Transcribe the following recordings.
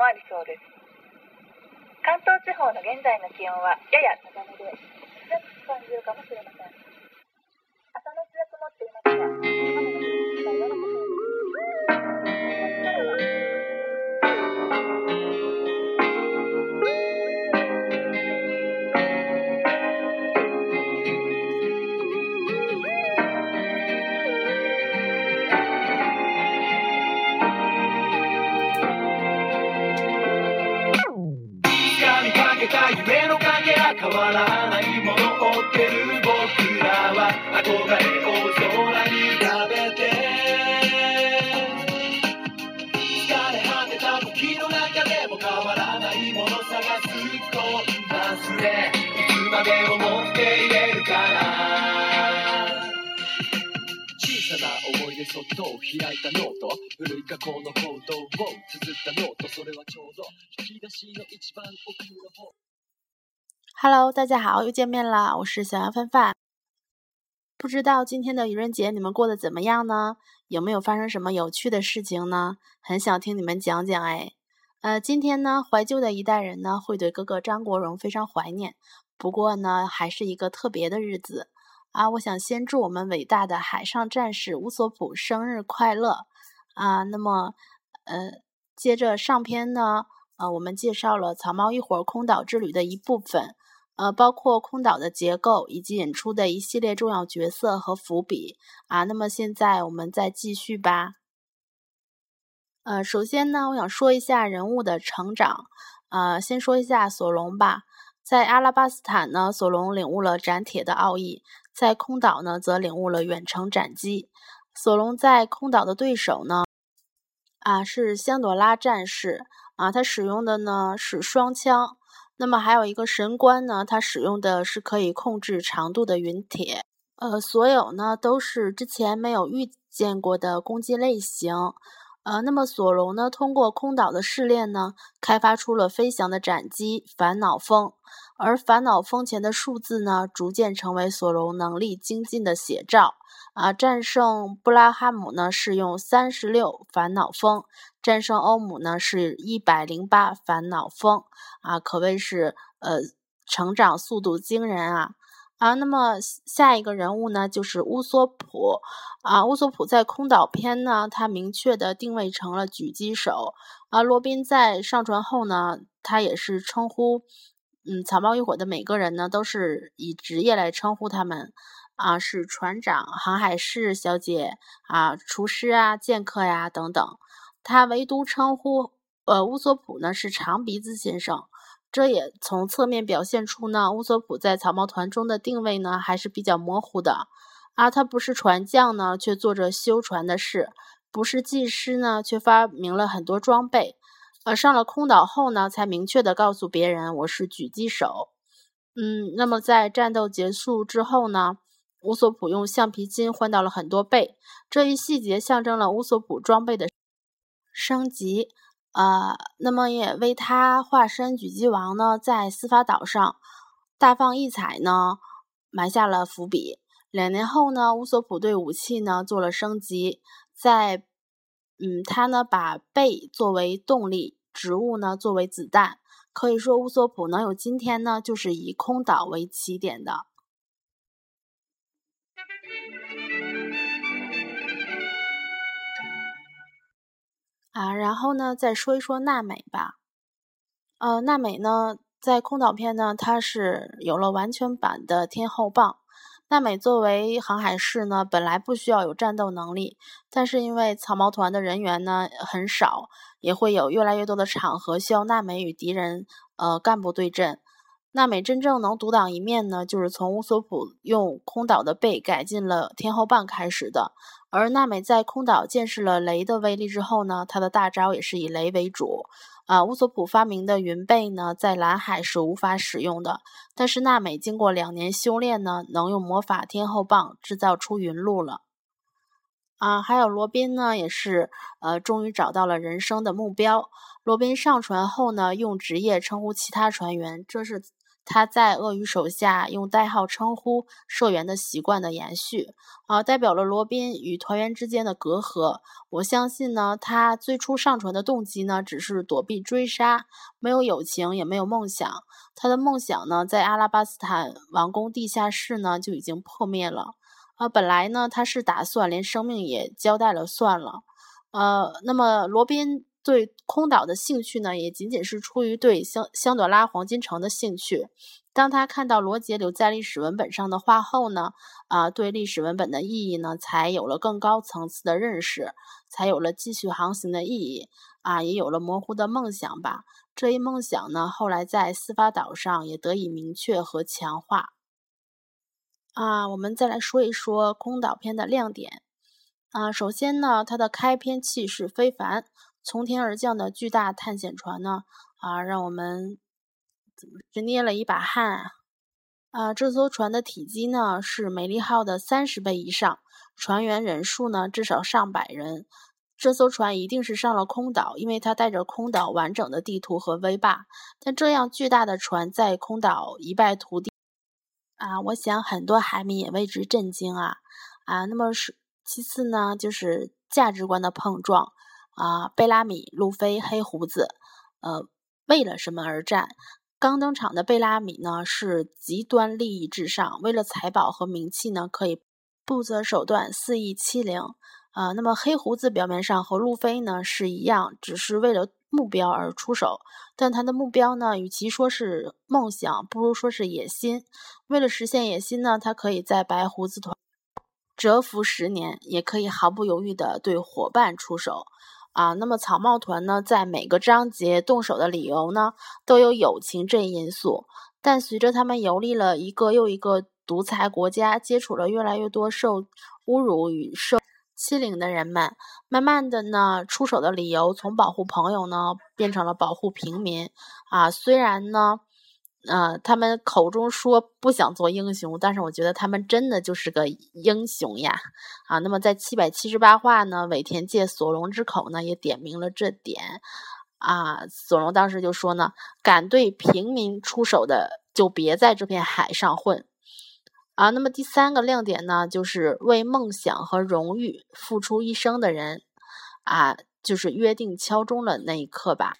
もありそうです。関東地方の現在の気温はやや高めで涼しく感じるかもしれません。朝のうちは曇っていますが までも持っていれるかな小さな思い出そっと開いたノート古い過去の行動を綴ったノートそれはちょうど引き出しの一番奥の方 Hello，大家好，又见面啦！我是小杨范范。不知道今天的愚人节你们过得怎么样呢？有没有发生什么有趣的事情呢？很想听你们讲讲哎。呃，今天呢，怀旧的一代人呢会对哥哥张国荣非常怀念。 不过呢，还是一个特别的日子啊！我想先祝我们伟大的海上战士乌索普生日快乐啊！那么，呃，接着上篇呢，呃，我们介绍了草帽一伙空岛之旅的一部分。呃，包括空岛的结构以及引出的一系列重要角色和伏笔啊。那么现在我们再继续吧。呃，首先呢，我想说一下人物的成长。呃，先说一下索隆吧。在阿拉巴斯坦呢，索隆领悟了斩铁的奥义；在空岛呢，则领悟了远程斩击。索隆在空岛的对手呢，啊是香朵拉战士啊，他使用的呢是双枪。那么还有一个神官呢，他使用的是可以控制长度的云铁，呃，所有呢都是之前没有遇见过的攻击类型，呃，那么索隆呢通过空岛的试炼呢，开发出了飞翔的斩击烦恼风，而烦恼风前的数字呢，逐渐成为索隆能力精进的写照。啊，战胜布拉哈姆呢是用三十六烦恼风，战胜欧姆呢是一百零八烦恼风，啊，可谓是呃成长速度惊人啊啊！那么下一个人物呢就是乌索普啊，乌索普在空岛篇呢，他明确的定位成了狙击手啊。罗宾在上船后呢，他也是称呼嗯草帽一伙的每个人呢都是以职业来称呼他们。啊，是船长、航海士小姐啊，厨师啊，剑客呀等等。他唯独称呼呃乌索普呢是长鼻子先生，这也从侧面表现出呢乌索普在草帽团中的定位呢还是比较模糊的。啊，他不是船匠呢，却做着修船的事；不是技师呢，却发明了很多装备。呃，上了空岛后呢，才明确的告诉别人我是狙击手。嗯，那么在战斗结束之后呢？乌索普用橡皮筋换到了很多倍，这一细节象征了乌索普装备的升级，呃，那么也为他化身狙击王呢，在司法岛上大放异彩呢，埋下了伏笔。两年后呢，乌索普对武器呢做了升级，在嗯，他呢把贝作为动力，植物呢作为子弹，可以说乌索普能有今天呢，就是以空岛为起点的。啊，然后呢，再说一说娜美吧。呃，娜美呢，在空岛篇呢，她是有了完全版的天后棒。娜美作为航海士呢，本来不需要有战斗能力，但是因为草帽团的人员呢很少，也会有越来越多的场合需要娜美与敌人呃干部对阵。娜美真正能独当一面呢，就是从乌索普用空岛的背改进了天后棒开始的。而娜美在空岛见识了雷的威力之后呢，她的大招也是以雷为主。啊，乌索普发明的云背呢，在蓝海是无法使用的，但是娜美经过两年修炼呢，能用魔法天后棒制造出云路了。啊，还有罗宾呢，也是呃，终于找到了人生的目标。罗宾上船后呢，用职业称呼其他船员，这是他在鳄鱼手下用代号称呼社员的习惯的延续，啊，代表了罗宾与团员之间的隔阂。我相信呢，他最初上船的动机呢，只是躲避追杀，没有友情，也没有梦想。他的梦想呢，在阿拉巴斯坦王宫地下室呢就已经破灭了。啊，本来呢，他是打算连生命也交代了算了。呃，那么罗宾。对空岛的兴趣呢，也仅仅是出于对香香朵拉黄金城的兴趣。当他看到罗杰留在历史文本上的话后呢，啊，对历史文本的意义呢，才有了更高层次的认识，才有了继续航行的意义，啊，也有了模糊的梦想吧。这一梦想呢，后来在司法岛上也得以明确和强化。啊，我们再来说一说空岛篇的亮点。啊，首先呢，它的开篇气势非凡。从天而降的巨大探险船呢？啊，让我们怎么是捏了一把汗啊！啊，这艘船的体积呢是美丽号的三十倍以上，船员人数呢至少上百人。这艘船一定是上了空岛，因为它带着空岛完整的地图和威霸。但这样巨大的船在空岛一败涂地啊！我想很多海民也为之震惊啊！啊，那么是其次呢，就是价值观的碰撞。啊，贝拉米、路飞、黑胡子，呃，为了什么而战？刚登场的贝拉米呢，是极端利益至上，为了财宝和名气呢，可以不择手段，肆意欺凌。啊，那么黑胡子表面上和路飞呢是一样，只是为了目标而出手，但他的目标呢，与其说是梦想，不如说是野心。为了实现野心呢，他可以在白胡子团蛰伏十年，也可以毫不犹豫地对伙伴出手。啊，那么草帽团呢，在每个章节动手的理由呢，都有友情这一因素。但随着他们游历了一个又一个独裁国家，接触了越来越多受侮辱与受欺凌的人们，慢慢的呢，出手的理由从保护朋友呢，变成了保护平民。啊，虽然呢。啊，他们口中说不想做英雄，但是我觉得他们真的就是个英雄呀！啊，那么在七百七十八话呢，尾田借索隆之口呢，也点明了这点。啊，索隆当时就说呢，敢对平民出手的，就别在这片海上混。啊，那么第三个亮点呢，就是为梦想和荣誉付出一生的人，啊，就是约定敲钟了那一刻吧。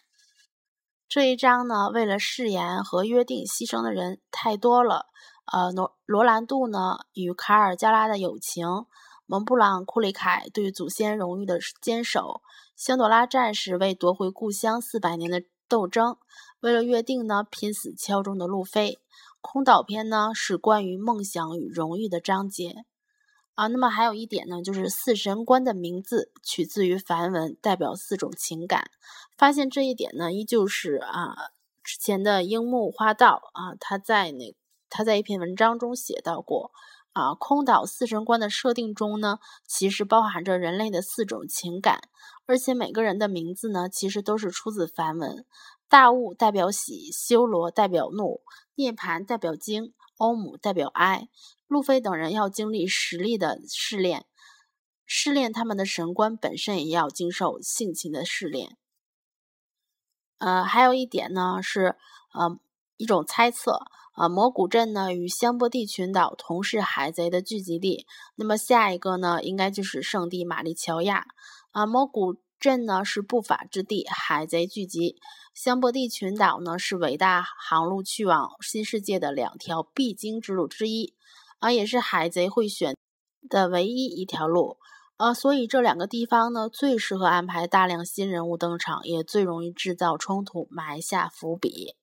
这一章呢，为了誓言和约定牺牲的人太多了。呃，罗罗兰度呢与卡尔加拉的友情，蒙布朗库里凯对祖先荣誉的坚守，香朵拉战士为夺回故乡四百年的斗争，为了约定呢拼死敲钟的路飞。空岛篇呢是关于梦想与荣誉的章节。啊，那么还有一点呢，就是四神官的名字取自于梵文，代表四种情感。发现这一点呢，依旧是啊，之前的樱木花道啊，他在那他在一篇文章中写到过啊，空岛四神官的设定中呢，其实包含着人类的四种情感，而且每个人的名字呢，其实都是出自梵文。大悟代表喜，修罗代表怒，涅盘代表惊，欧姆代表哀。路飞等人要经历实力的试炼，试炼他们的神官本身也要经受性情的试炼。呃，还有一点呢是，呃，一种猜测，呃，魔古镇呢与香波地群岛同是海贼的聚集地，那么下一个呢应该就是圣地玛丽乔亚。啊，魔古镇呢是不法之地，海贼聚集；香波地群岛呢是伟大航路去往新世界的两条必经之路之一。啊，也是海贼会选的唯一一条路，呃，所以这两个地方呢，最适合安排大量新人物登场，也最容易制造冲突，埋下伏笔。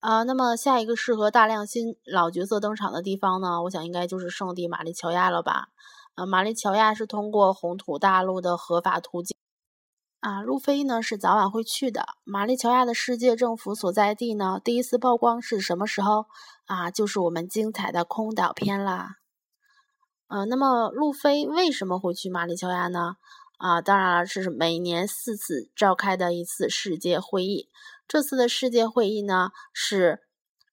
啊，那么下一个适合大量新老角色登场的地方呢，我想应该就是圣地玛丽乔亚了吧？啊，玛丽乔亚是通过红土大陆的合法途径。啊，路飞呢是早晚会去的。玛丽乔亚的世界政府所在地呢，第一次曝光是什么时候？啊，就是我们精彩的空岛篇啦。呃，那么路飞为什么会去玛丽乔亚呢？啊，当然了，是每年四次召开的一次世界会议。这次的世界会议呢，是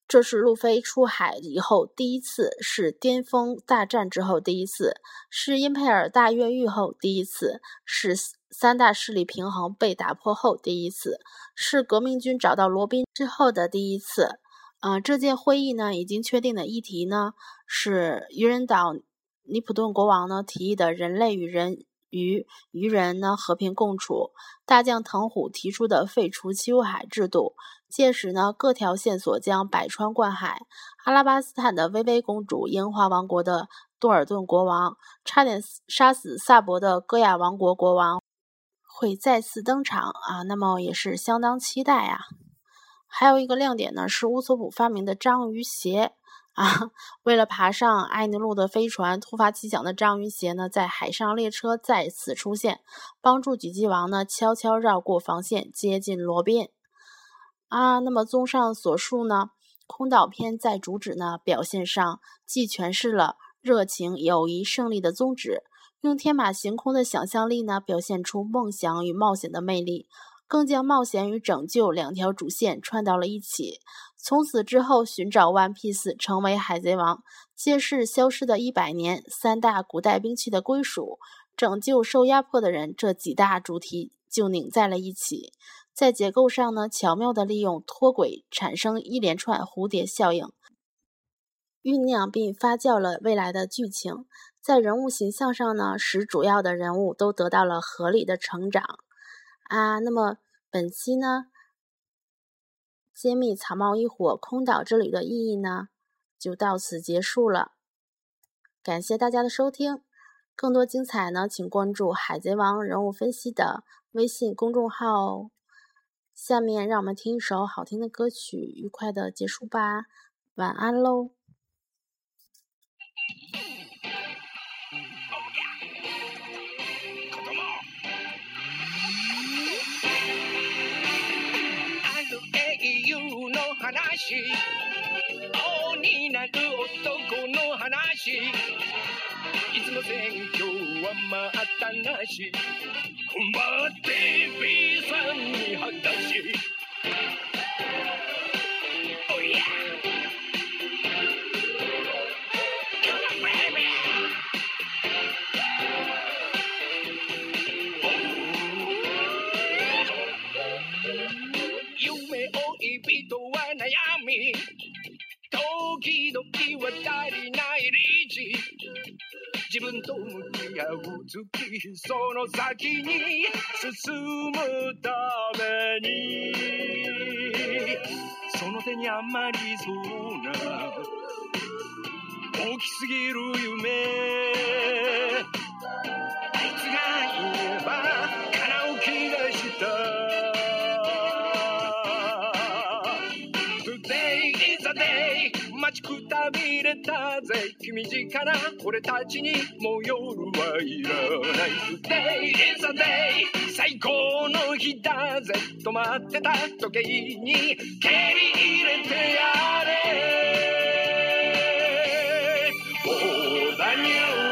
这是路飞出海以后第一次，是巅峰大战之后第一次，是因佩尔大越狱后第一次，是三大势力平衡被打破后第一次，是革命军找到罗宾之后的第一次。呃，这届会议呢，已经确定的议题呢，是愚人岛尼普顿国王呢提议的人类与人。与渔人呢和平共处，大将藤虎提出的废除七武海制度，届时呢各条线索将百川贯海。阿拉巴斯坦的薇薇公主，樱花王国的多尔顿国王，差点杀死萨博的戈亚王国国王会再次登场啊，那么也是相当期待啊。还有一个亮点呢是乌索普发明的章鱼鞋。啊，为了爬上艾尼路的飞船，突发奇想的章鱼鞋呢，在海上列车再次出现，帮助狙击王呢悄悄绕过防线，接近罗宾。啊，那么综上所述呢，空岛篇在主旨呢表现上，既诠释了热情、友谊、胜利的宗旨，用天马行空的想象力呢，表现出梦想与冒险的魅力。更将冒险与拯救两条主线串到了一起。从此之后，寻找 One Piece 成为海贼王，揭示消失的一百年三大古代兵器的归属，拯救受压迫的人，这几大主题就拧在了一起。在结构上呢，巧妙地利用脱轨，产生一连串蝴蝶效应，酝酿并发酵了未来的剧情。在人物形象上呢，使主要的人物都得到了合理的成长。啊，那么本期呢，揭秘草帽一伙空岛之旅的意义呢，就到此结束了。感谢大家的收听，更多精彩呢，请关注《海贼王》人物分析的微信公众号哦。下面让我们听一首好听的歌曲，愉快的结束吧，晚安喽。話。青になる男の話。いつも選挙は待ったなし困って B さんに果たしその先に進むために。その手にあまりそうな。大きすぎる夢。待ちくたびれたぜ。君近な俺たちにもう夜はいらない。Today is a day 最高の日だぜ。止まってた時計に蹴り入れてやれ。Oh, the